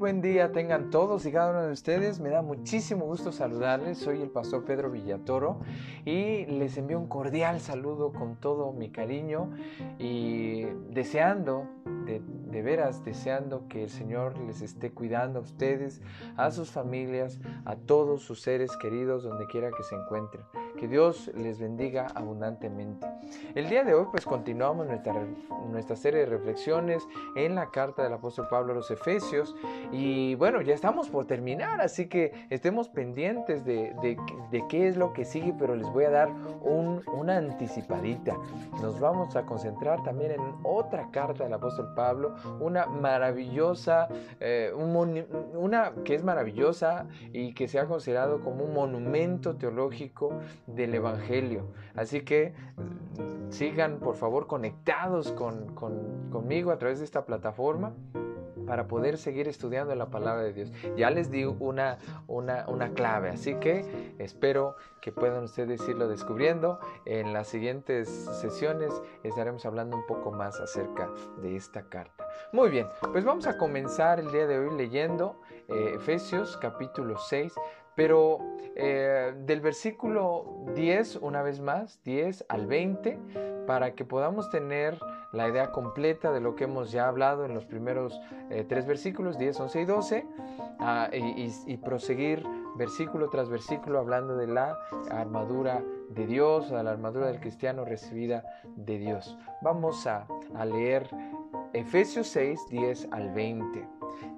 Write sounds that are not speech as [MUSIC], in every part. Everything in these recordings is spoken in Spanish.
buen día tengan todos y cada uno de ustedes. Me da muchísimo gusto saludarles. Soy el pastor Pedro Villatoro y les envío un cordial saludo con todo mi cariño y deseando, de, veras deseando que el Señor les esté cuidando a ustedes, a sus familias, a todos sus seres queridos donde quiera que se encuentren. Que Dios les bendiga abundantemente. El día de hoy pues continuamos nuestra, nuestra serie de reflexiones en la carta del apóstol Pablo a los Efesios y bueno, ya estamos por terminar, así que estemos pendientes de, de, qué es lo que sigue, pero les voy a dar un, una anticipadita. Nos vamos a concentrar también en otra carta del apóstol Pablo, una maravillosa, eh, una que es maravillosa y que se ha considerado como un monumento teológico del Evangelio. Así que mm, sigan por favor conectados con, conmigo a través de esta plataforma para poder seguir estudiando la palabra de Dios. Ya les di una, una, una, clave, así que espero que puedan ustedes irlo descubriendo. En las siguientes sesiones estaremos hablando un poco más acerca de esta carta. Muy bien, pues vamos a comenzar el día de hoy leyendo eh, Efesios capítulo 6. Pero eh, del versículo 10, una vez más, 10 al 20, para que podamos tener la idea completa de lo que hemos ya hablado en los primeros eh, tres versículos, 10, 11 y 12, ah, y, proseguir versículo tras versículo hablando de la armadura de Dios, de la armadura del cristiano recibida de Dios. Vamos a, a leer Efesios 6, 10 al 20.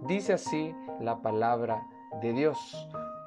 Dice así la palabra de Dios.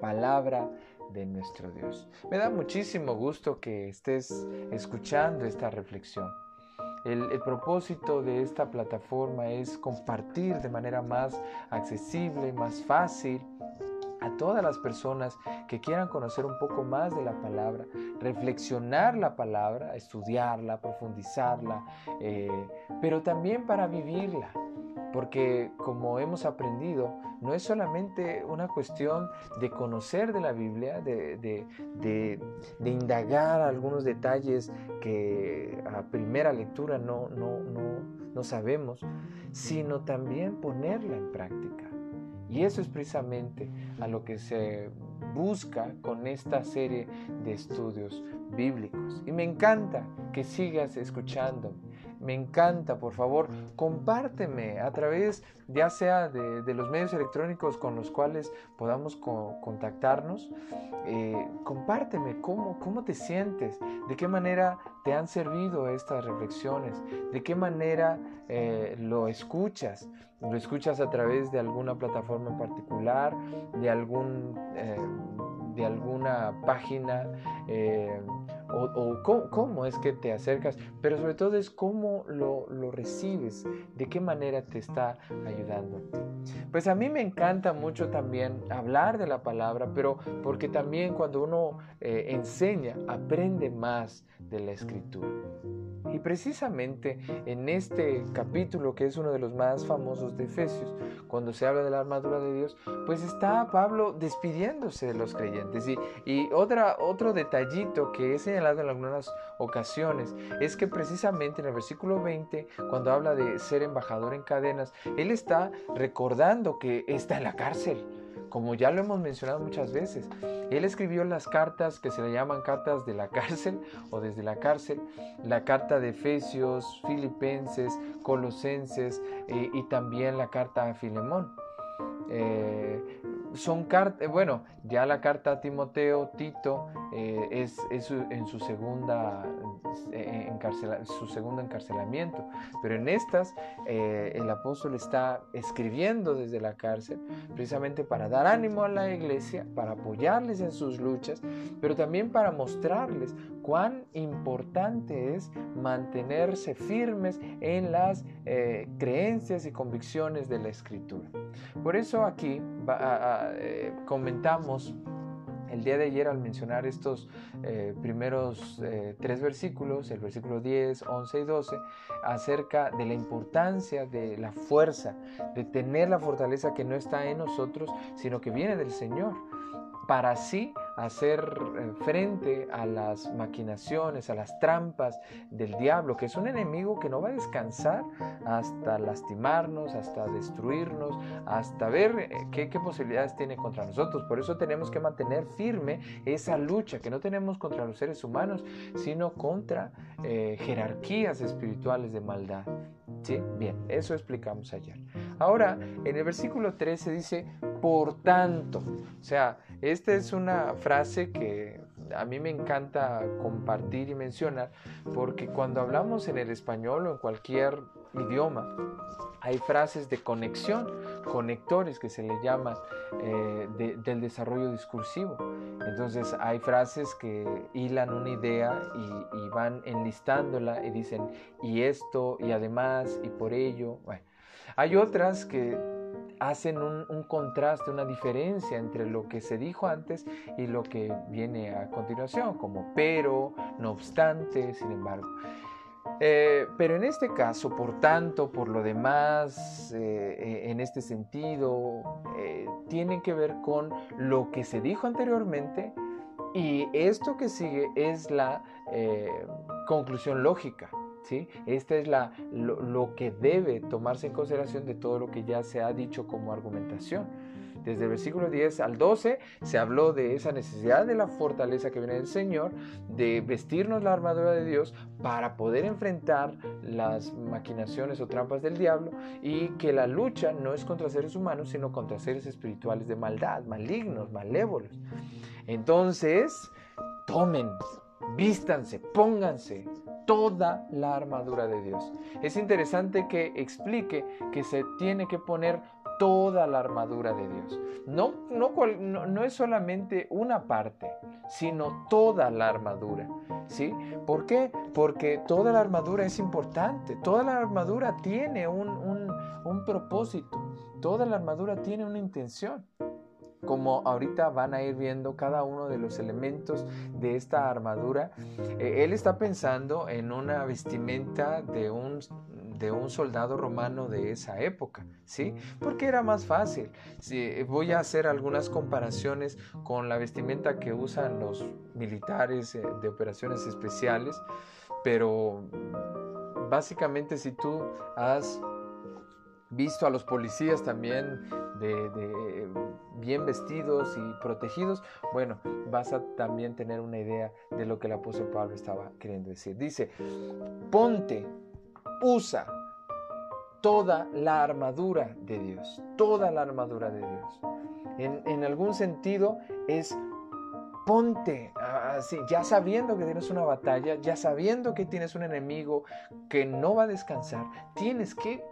palabra de nuestro Dios. Me da muchísimo gusto que estés escuchando esta reflexión. El, propósito de esta plataforma es compartir de manera más accesible, más fácil a todas las personas que quieran conocer un poco más de la palabra, reflexionar la palabra, estudiarla, profundizarla, eh, pero también para vivirla. Porque como hemos aprendido, no es solamente una cuestión de conocer de la Biblia, de, indagar algunos detalles que a primera lectura no, no, no sabemos, sino también ponerla en práctica. Y eso es precisamente a lo que se busca con esta serie de estudios bíblicos. Y me encanta que sigas escuchando me encanta, por favor, compárteme a través ya sea de, los medios electrónicos con los cuales podamos contactarnos. Eh, compárteme cómo, cómo te sientes, de qué manera te han servido estas reflexiones, de qué manera eh, lo escuchas. Lo escuchas a través de alguna plataforma particular, de, algún, eh, de alguna página o, cómo, es que te acercas, pero sobre todo es cómo lo, recibes, de qué manera te está ayudando. Pues a mí me encanta mucho también hablar de la palabra, pero porque también cuando uno eh, enseña, aprende más de la escritura. Y precisamente en este capítulo, que es uno de los más famosos de Efesios, cuando se habla de la armadura de Dios, pues está Pablo despidiéndose de los creyentes. Y, y otra, otro detallito que he señalado en algunas ocasiones es que precisamente en el versículo 20, cuando habla de ser embajador en cadenas, él está recordando que está en la cárcel como ya lo hemos mencionado muchas veces. Él escribió las cartas que se le llaman cartas de la [LAUGHS] cárcel o desde la cárcel, la carta de Efesios, Filipenses, Colosenses eh, y también la carta a Filemón. Eh, son cartas, bueno, ya la carta a Timoteo, Tito, eh, es, en su segunda eh, su segundo encarcelamiento. Pero en estas eh, el apóstol está escribiendo desde la cárcel precisamente para dar ánimo a la iglesia, para apoyarles en sus luchas, pero también para mostrarles cuán importante es mantenerse firmes en las creencias y convicciones de la escritura. Por eso aquí comentamos el día de ayer al mencionar estos eh, primeros eh, tres versículos, el versículo 10, 11 y 12, acerca de la importancia de la fuerza, de tener la fortaleza que no está en nosotros, sino que viene del Señor para así hacer eh, frente a las maquinaciones, a las trampas del diablo, que es un enemigo que no va a descansar hasta lastimarnos, hasta destruirnos, hasta ver eh, qué, posibilidades tiene contra nosotros. Por eso tenemos que mantener firme esa lucha que no tenemos contra los seres humanos, sino contra eh, jerarquías espirituales de maldad. ¿Sí? Bien, eso explicamos ayer. Ahora, en el versículo 13 dice, por tanto, o sea, esta es una frase que a mí me encanta compartir y mencionar porque cuando hablamos en el español o en cualquier idioma, hay frases de conexión, conectores que se le llaman eh, del desarrollo discursivo. Entonces hay frases que hilan una idea y, y, van enlistándola y dicen y esto y además y por ello. Bueno, hay otras que hacen un, contraste, una diferencia entre lo que se dijo antes y lo que viene a continuación, como pero, no obstante, sin embargo. Eh, pero en este caso, por tanto, por lo demás, eh, eh, en este sentido, tiene que ver con lo que se dijo anteriormente y esto que sigue es la conclusión lógica. Esta es la, lo, que debe tomarse en consideración de todo lo que ya se ha dicho como argumentación. Desde el versículo 10 al 12 se habló de esa necesidad de la fortaleza que viene del Señor, de vestirnos la armadura de Dios para poder enfrentar las maquinaciones o trampas del diablo y que la lucha no es contra seres humanos, sino contra seres espirituales de maldad, malignos, malévolos. Entonces, tomen, vístanse, pónganse toda la armadura de Dios. Es interesante que explique que se tiene que poner toda la armadura de Dios. No, no, es solamente una parte, sino toda la armadura. ¿Sí? ¿Por qué? Porque toda la armadura es importante. Toda la armadura tiene un, un propósito. Toda la armadura tiene una intención como ahorita van a ir viendo cada uno de los elementos de esta armadura, eh, él está pensando en una vestimenta de un de un soldado romano de esa época, ¿sí? Porque era más fácil. Si voy a hacer algunas comparaciones con la vestimenta que usan los militares eh, de operaciones especiales, pero básicamente si tú has visto a los policías también de, bien vestidos y protegidos, bueno, vas a también tener una idea de lo que el apóstol Pablo estaba queriendo decir. Dice, ponte, usa toda la armadura de Dios, toda la armadura de Dios. En, en algún sentido es ponte así, ya sabiendo que tienes una batalla, ya sabiendo que tienes un enemigo que no va a descansar, tienes que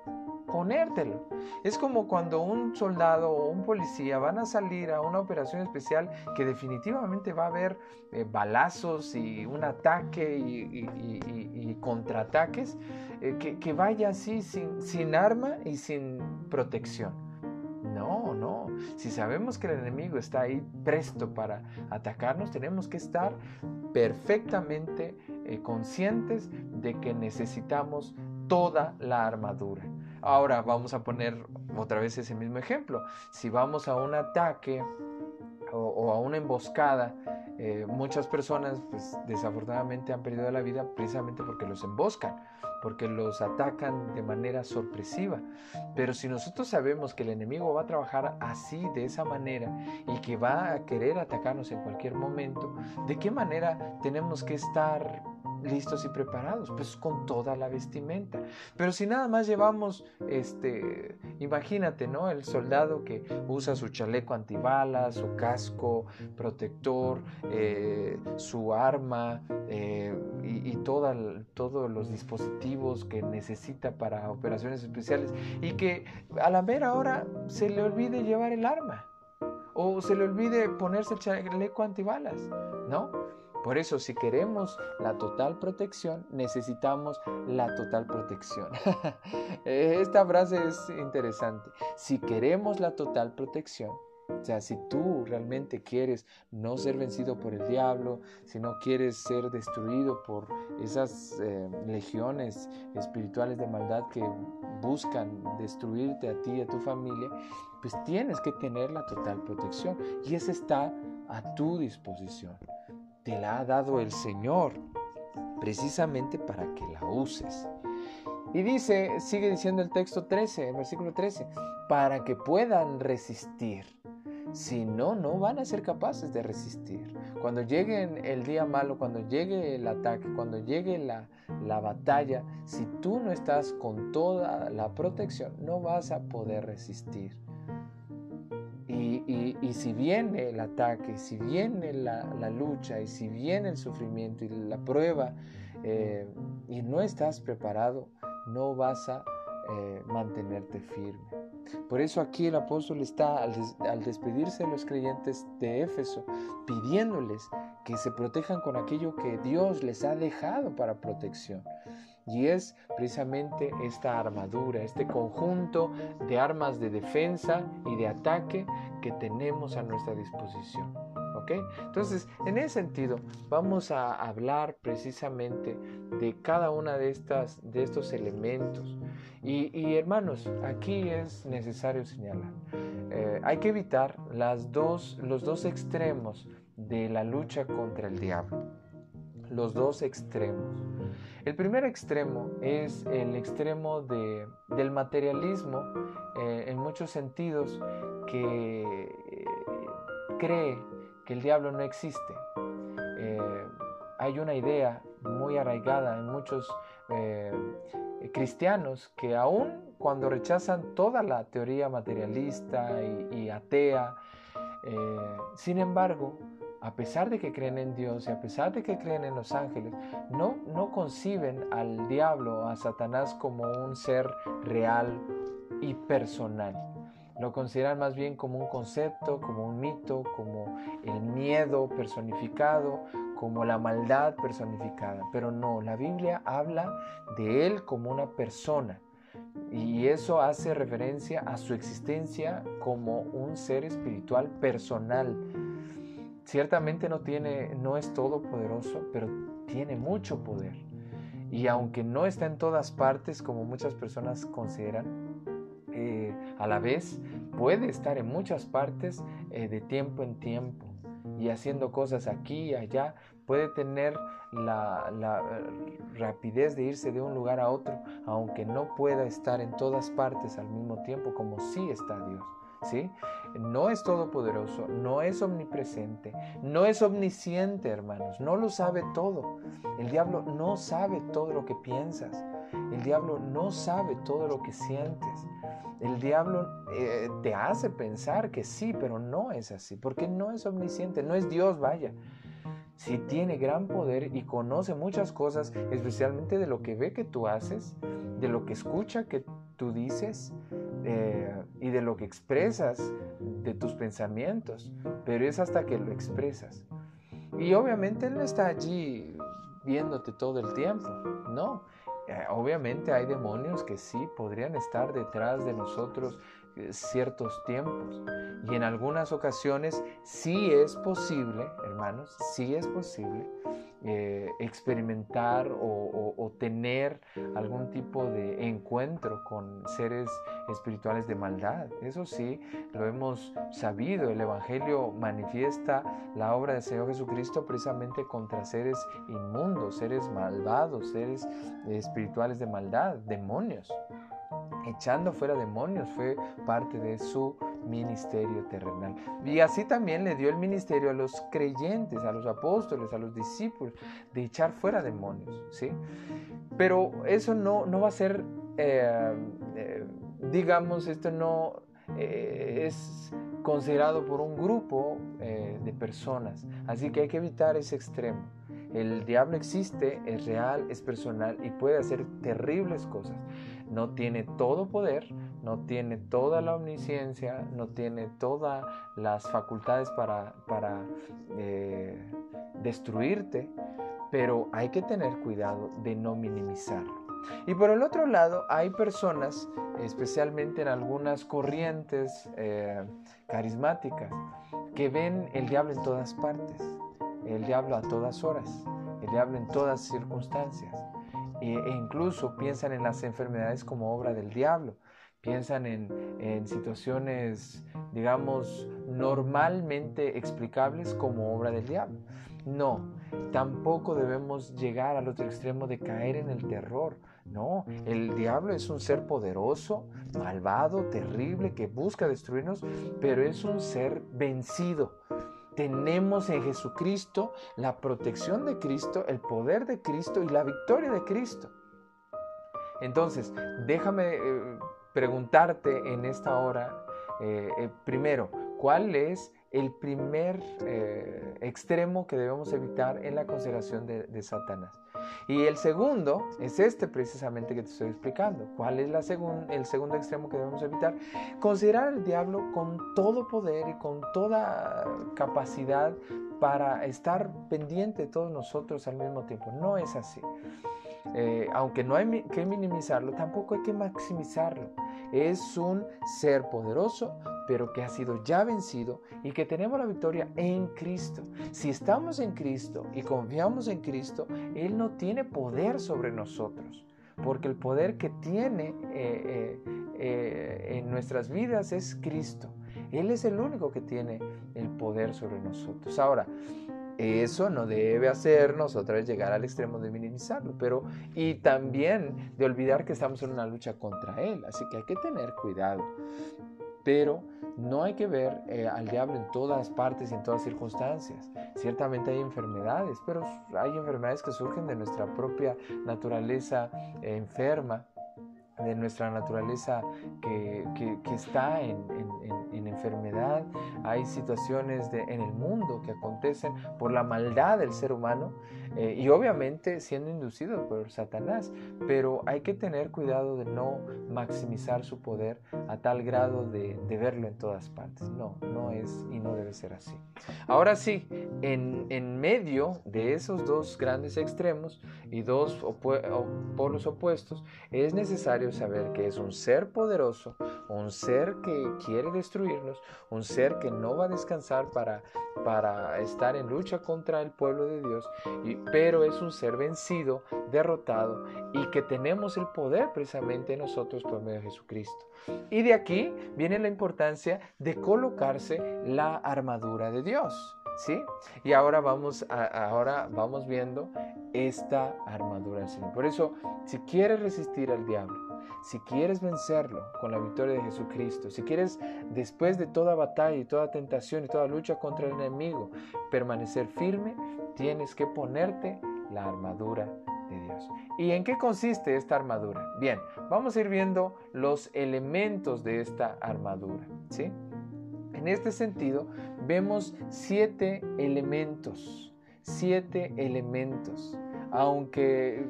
ponértelo. Es como cuando un soldado o un policía van a salir a una operación especial que definitivamente va a haber eh, balazos y un ataque y, contraataques, eh, que, vaya así sin, sin arma y sin protección. No, no. Si sabemos que el enemigo está ahí presto para atacarnos, tenemos que estar perfectamente eh, conscientes de que necesitamos toda la armadura. Ahora vamos a poner otra vez ese mismo ejemplo. Si vamos a un ataque o, a una emboscada, eh, muchas personas pues, desafortunadamente han perdido la vida precisamente porque los emboscan, porque los atacan de manera sorpresiva. Pero si nosotros sabemos que el enemigo va a trabajar así, de esa manera, y que va a querer atacarnos en cualquier momento, ¿de qué manera tenemos que estar listos y preparados, pues con toda la vestimenta. Pero si nada más llevamos, este, imagínate, ¿no? El soldado que usa su chaleco antibalas, su casco protector, eh, su arma eh, y, y todos los dispositivos que necesita para operaciones especiales y que a la mera hora se le olvide llevar el arma o se le olvide ponerse el chaleco antibalas, ¿no? Por eso, si queremos la total protección, necesitamos la total protección. [LAUGHS] Esta frase es interesante. Si queremos la total protección, o sea, si tú realmente quieres no ser vencido por el diablo, si no quieres ser destruido por esas eh, legiones espirituales de maldad que buscan destruirte a ti y a tu familia, pues tienes que tener la total protección y esa está a tu disposición te la ha dado el Señor precisamente para que la uses. Y dice, sigue diciendo el texto 13, el versículo 13, para que puedan resistir. Si no, no van a ser capaces de resistir. Cuando llegue el día malo, cuando llegue el ataque, cuando llegue la, la batalla, si tú no estás con toda la protección, no vas a poder resistir. Y, si viene el ataque, si viene la, lucha, y si viene el sufrimiento y la prueba, eh, y no estás preparado, no vas a eh, mantenerte firme. Por eso aquí el apóstol está al, despedirse de los creyentes de Éfeso, pidiéndoles que se protejan con aquello que Dios les ha dejado para protección. Y es precisamente esta armadura, este conjunto de armas de defensa y de ataque que tenemos a nuestra disposición. ¿Ok? Entonces, en ese sentido, vamos a hablar precisamente de cada una de, estas, de estos elementos. Y, hermanos, aquí es necesario señalar, eh, hay que evitar las dos, los dos extremos de la lucha contra el diablo. Los dos extremos. El primer extremo es el extremo de, del materialismo eh, en muchos sentidos que eh, cree que el diablo no existe. Eh, hay una idea muy arraigada en muchos cristianos que aún cuando rechazan toda la teoría materialista y atea, sin embargo, a pesar de que creen en Dios y a pesar de que creen en los ángeles, no, no conciben al diablo, a Satanás como un ser real y personal. Lo consideran más bien como un concepto, como un mito, como el miedo personificado, como la maldad personificada. Pero no, la Biblia habla de él como una persona. Y eso hace referencia a su existencia como un ser espiritual personal, Ciertamente no tiene, no es todopoderoso, pero tiene mucho poder. Y aunque no está en todas partes, como muchas personas consideran, eh, a la vez puede estar en muchas partes eh, de tiempo en tiempo y haciendo cosas aquí y allá. Puede tener la, la rapidez de irse de un lugar a otro, aunque no pueda estar en todas partes al mismo tiempo, como sí está Dios. ¿Sí? No es todopoderoso, no es omnipresente, no es omnisciente, hermanos, no lo sabe todo. El diablo no sabe todo lo que piensas. El diablo no sabe todo lo que sientes. El diablo eh, te hace pensar que sí, pero no es así, porque no es omnisciente, no es Dios, vaya. Si tiene gran poder y conoce muchas cosas, especialmente de lo que ve que tú haces, de lo que escucha que tú dices, eh, y de lo que expresas, de tus pensamientos, pero es hasta que lo expresas. Y obviamente Él no está allí viéndote todo el tiempo, no. Eh, obviamente hay demonios que sí podrían estar detrás de nosotros eh, ciertos tiempos. Y en algunas ocasiones sí es posible, hermanos, sí es posible eh, experimentar o, tener algún tipo de encuentro con seres espirituales de maldad. Eso sí, lo hemos sabido. El Evangelio manifiesta la obra del Señor Jesucristo precisamente contra seres inmundos, seres malvados, seres espirituales de maldad, demonios echando fuera demonios, fue parte de su ministerio terrenal. Y así también le dio el ministerio a los creyentes, a los apóstoles, a los discípulos, de echar fuera demonios, ¿sí? Pero eso no, no va a ser, eh, digamos, esto no eh, es considerado por un grupo de personas, así que hay que evitar ese extremo. El diablo existe, es real, es personal y puede hacer terribles cosas no tiene todo poder, no tiene toda la omnisciencia, no tiene todas las facultades para, eh, destruirte, pero hay que tener cuidado de no minimizarlo. Y por el otro lado, hay personas, especialmente en algunas corrientes eh, carismáticas, que ven el diablo en todas partes, el diablo a todas horas, el diablo en todas circunstancias e incluso piensan en las enfermedades como obra del diablo, piensan en, situaciones, digamos, normalmente explicables como obra del diablo. No, tampoco debemos llegar al otro extremo de caer en el terror. No, el diablo es un ser poderoso, malvado, terrible, que busca destruirnos, pero es un ser vencido tenemos en Jesucristo la protección de Cristo, el poder de Cristo y la victoria de Cristo. Entonces, déjame eh, preguntarte en esta hora, eh, eh, primero, ¿cuál es el primer extremo que debemos evitar en la consideración de Satanás? Y el segundo es este precisamente que te estoy explicando. ¿Cuál es el segundo extremo que debemos evitar? Considerar al diablo con todo poder y con toda capacidad para estar pendiente de todos nosotros al mismo tiempo. No es así. Eh, aunque no hay que minimizarlo, tampoco hay que maximizarlo. Es un ser poderoso, pero que ha sido ya vencido y que tenemos la victoria en Cristo. Si estamos en Cristo y confiamos en Cristo, Él no tiene poder sobre nosotros, porque el poder que tiene eh, eh, en nuestras vidas es Cristo. Él es el único que tiene el poder sobre nosotros. Ahora, eso no debe hacernos otra vez llegar al extremo de minimizarlo, pero y también de olvidar que estamos en una lucha contra él, así que hay que tener cuidado. Pero no hay que ver eh, al diablo en todas partes y en todas circunstancias. Ciertamente hay enfermedades, pero hay enfermedades que surgen de nuestra propia naturaleza enferma de nuestra naturaleza que, está en, enfermedad. Hay situaciones en el mundo que acontecen por la maldad del ser humano eh, y obviamente siendo inducido por Satanás. Pero hay que tener cuidado de no maximizar su poder a tal grado de, verlo en todas partes. No, no es y no debe ser así. Ahora sí, en, en medio de esos dos grandes extremos y dos polos opuestos, es necesario saber que es un ser poderoso, un ser que quiere destruirnos, un ser que no va a descansar para, para estar en lucha contra el pueblo de Dios, pero es un ser vencido, derrotado y que tenemos el poder precisamente nosotros por medio de Jesucristo. Y de aquí viene la importancia de colocarse la armadura de Dios. ¿Sí? Y ahora vamos, ahora vamos viendo esta armadura del Señor. Por eso, si quieres resistir al diablo, si quieres vencerlo con la victoria de Jesucristo, si quieres después de toda batalla y toda tentación y toda lucha contra el enemigo permanecer firme, tienes que ponerte la armadura de Dios. ¿Y en qué consiste esta armadura? Bien, vamos a ir viendo los elementos de esta armadura, ¿sí? En este sentido, vemos siete elementos, siete elementos, aunque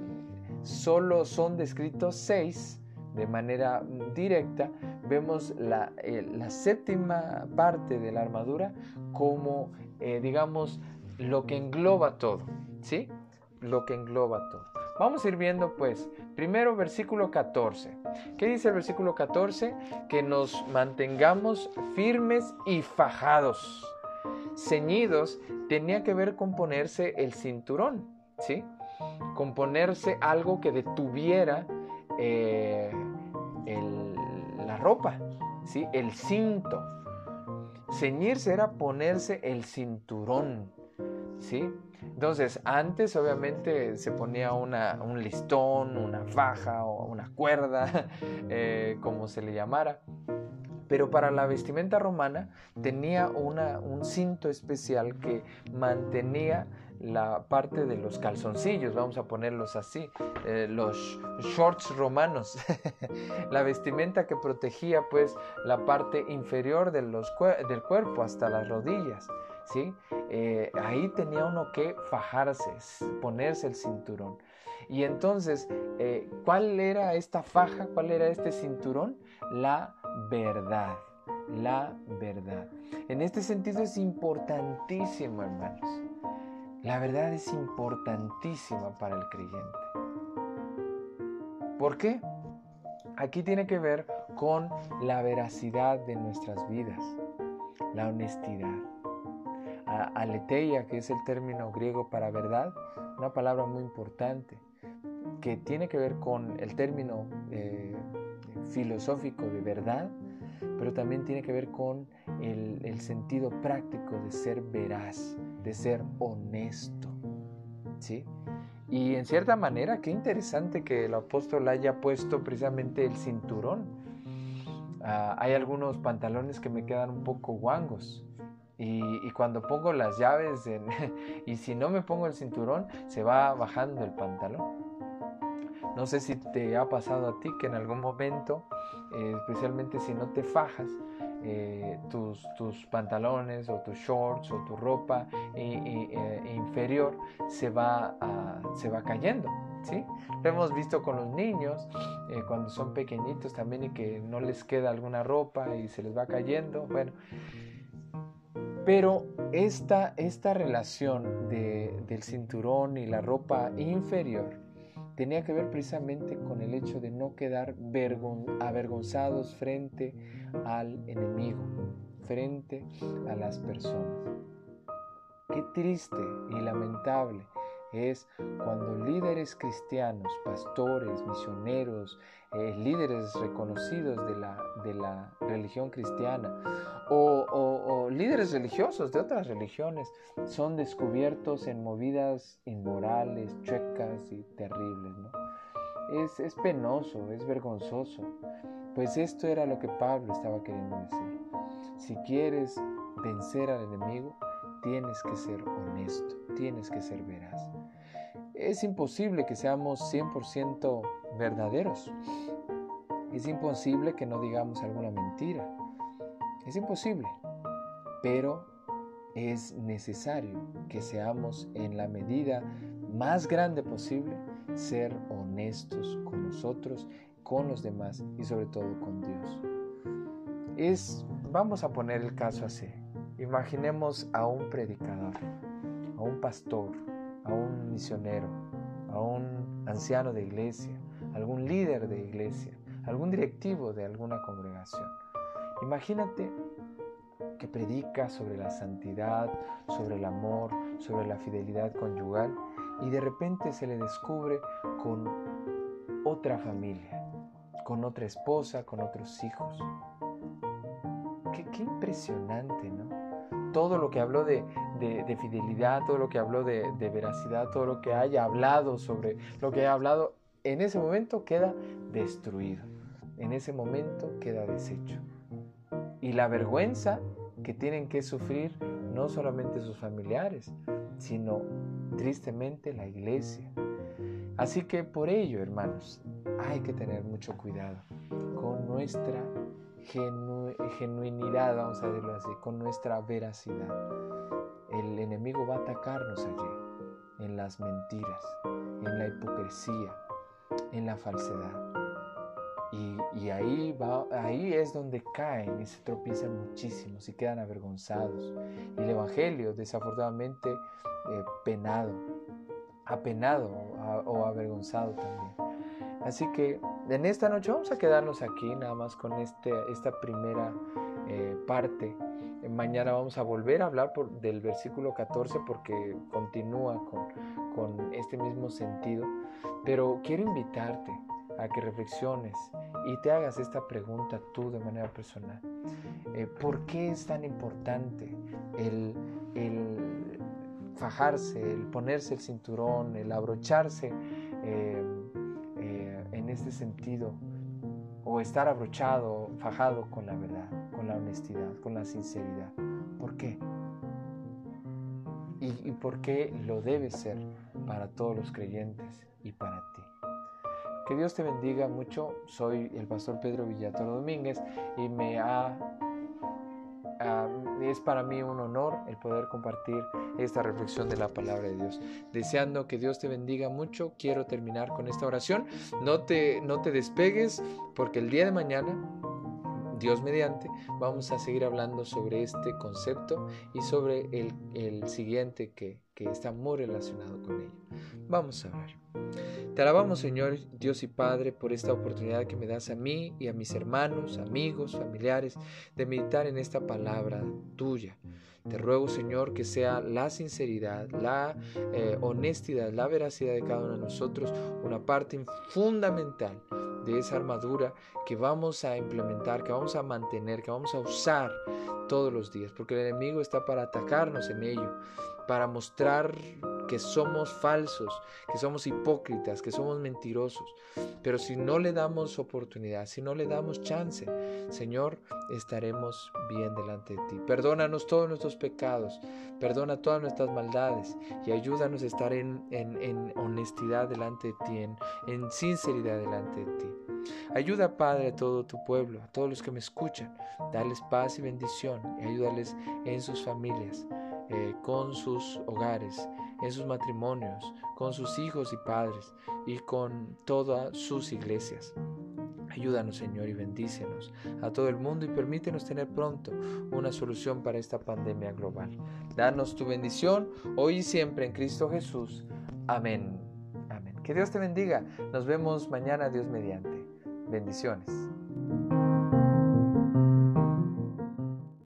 solo son descritos seis, de manera directa, vemos la, eh, séptima parte de la armadura como, eh, digamos, lo que engloba todo, ¿sí? Lo que engloba todo. Vamos a ir viendo pues, primero versículo 14. ¿Qué dice el versículo 14? Que nos mantengamos firmes y fajados. Ceñidos tenía que ver con ponerse el cinturón ¿sí? Con ponerse algo que detuviera eh, la ropa, ¿sí? El cinto. Ceñirse era ponerse el cinturón, ¿sí? Entonces, antes obviamente se ponía un listón, una faja o una cuerda, [LAUGHS] eh, como se le llamara. Pero para la vestimenta romana tenía un cinto especial que mantenía la parte de los calzoncillos, vamos a ponerlos así, eh, los shorts romanos, [LAUGHS] la vestimenta que protegía pues la parte inferior del cuerpo hasta las rodillas. ¿sí? Eh, ahí tenía uno que fajarse, ponerse el cinturón. Y entonces, eh, ¿cuál era esta faja? ¿Cuál era este cinturón? La verdad, la verdad. En este sentido es importantísimo, hermanos. La verdad es importantísima para el creyente. ¿Por qué? Aquí tiene que ver con la veracidad de nuestras vidas, la honestidad aletheia, que es el término griego para verdad, una palabra muy importante que tiene que ver con el término eh, filosófico de verdad, pero también tiene que ver con el, sentido práctico de ser veraz, de ser honesto. ¿sí? Y en cierta manera, qué interesante que el apóstol haya puesto precisamente el cinturón. Ah, hay algunos pantalones que me quedan un poco guangos, y, cuando pongo las llaves [LAUGHS] y si no me pongo el cinturón, se va bajando el pantalón. No sé si te ha pasado a ti que en algún momento, eh, especialmente si no te fajas, eh, tus, tus, pantalones o tus shorts o tu ropa eh, inferior se va, se va cayendo. ¿sí? Lo hemos visto con los niños cuando son pequeñitos también y que no les queda alguna ropa y se les va cayendo. Bueno, pero esta, esta relación del cinturón y la ropa inferior tenía que ver precisamente con el hecho de no quedar avergonzados frente al enemigo, frente a las personas. Qué triste y lamentable es cuando líderes cristianos, pastores, misioneros, eh, líderes reconocidos de la, de la religión cristiana o, líderes religiosos de otras religiones son descubiertos en movidas inmorales, chuecas y terribles. Es, es penoso, es vergonzoso, pues esto era lo que Pablo estaba queriendo decir. Si quieres vencer al enemigo, tienes que ser honesto, tienes que ser veraz. Es imposible que seamos 100% verdaderos. Es imposible que no digamos alguna mentira. Es imposible. Pero es necesario que seamos en la medida más grande posible ser honestos con nosotros, con los demás y sobre todo con Dios. Es, vamos a poner el caso así. Imaginemos a un predicador, a un pastor, a un misionero, a un anciano de iglesia, algún líder de iglesia, algún directivo de alguna congregación. Imagínate que predica sobre la santidad, sobre el amor, sobre la fidelidad conyugal y de repente se le descubre con otra familia, con otra esposa, con otros hijos. Qué, qué impresionante, ¿no? todo lo que habló de, fidelidad, todo lo que habló de, veracidad, todo lo que haya hablado sobre lo que haya hablado, en ese momento queda destruido, en ese momento queda deshecho. Y la vergüenza que tienen que sufrir no solamente sus familiares, sino tristemente la iglesia. Así que por ello, hermanos, hay que tener mucho cuidado con nuestra genuinidad, vamos a decirlo así, con nuestra veracidad. El enemigo va a atacarnos allí, en las mentiras, en la hipocresía, en la falsedad. Y, ahí, va, ahí es donde caen y se tropiezan muchísimo y quedan avergonzados. Y el Evangelio, desafortunadamente, eh, penado, apenado o avergonzado también. Así que en esta noche vamos a quedarnos aquí nada más con este, esta primera eh, parte. Mañana vamos a volver a hablar del versículo 14 porque continúa con, este mismo sentido, pero quiero invitarte a que reflexiones y te hagas esta pregunta tú de manera personal. Eh, ¿Por qué es tan importante el, fajarse, el ponerse el cinturón, el abrocharse eh, eh, en este sentido? O estar abrochado, fajado con la verdad, con la honestidad, con la sinceridad. ¿Por qué? ¿Y, y por qué lo debe ser para todos los creyentes y para ti? Que Dios te bendiga mucho. Soy el pastor Pedro Villatoro Domínguez y me ha, es para mí un honor el poder compartir esta reflexión de la palabra de Dios. Deseando que Dios te bendiga mucho, quiero terminar con esta oración. No te, no te despegues porque el día de mañana Dios mediante, vamos a seguir hablando sobre este concepto y sobre el, el siguiente que, que, está muy relacionado con ello. Vamos a ver. Te alabamos, Señor Dios y Padre, por esta oportunidad que me das a mí y a mis hermanos, amigos, familiares, de meditar en esta palabra tuya. Te ruego, Señor, que sea la sinceridad, la eh, honestidad, la veracidad de cada uno de nosotros una parte fundamental de esa armadura que vamos a implementar, que vamos a mantener, que vamos a usar todos los días, porque el enemigo está para atacarnos en ello, para mostrar que somos falsos, que somos hipócritas, que somos mentirosos. Pero si no le damos oportunidad, si no le damos chance, Señor, estaremos bien delante de ti. Perdónanos todos nuestros pecados, perdona todas nuestras maldades y ayúdanos a estar en, honestidad delante de ti, en, en sinceridad delante de ti. Ayuda, Padre, a todo tu pueblo, a todos los que me escuchan. Dales paz y bendición y ayúdales en sus familias. Eh, con sus hogares, en sus matrimonios, con sus hijos y padres y con todas sus iglesias. Ayúdanos, Señor, y bendícenos a todo el mundo y permítenos tener pronto una solución para esta pandemia global. Danos tu bendición hoy y siempre en Cristo Jesús. Amén. Amén. Que Dios te bendiga. Nos vemos mañana, Dios mediante. Bendiciones.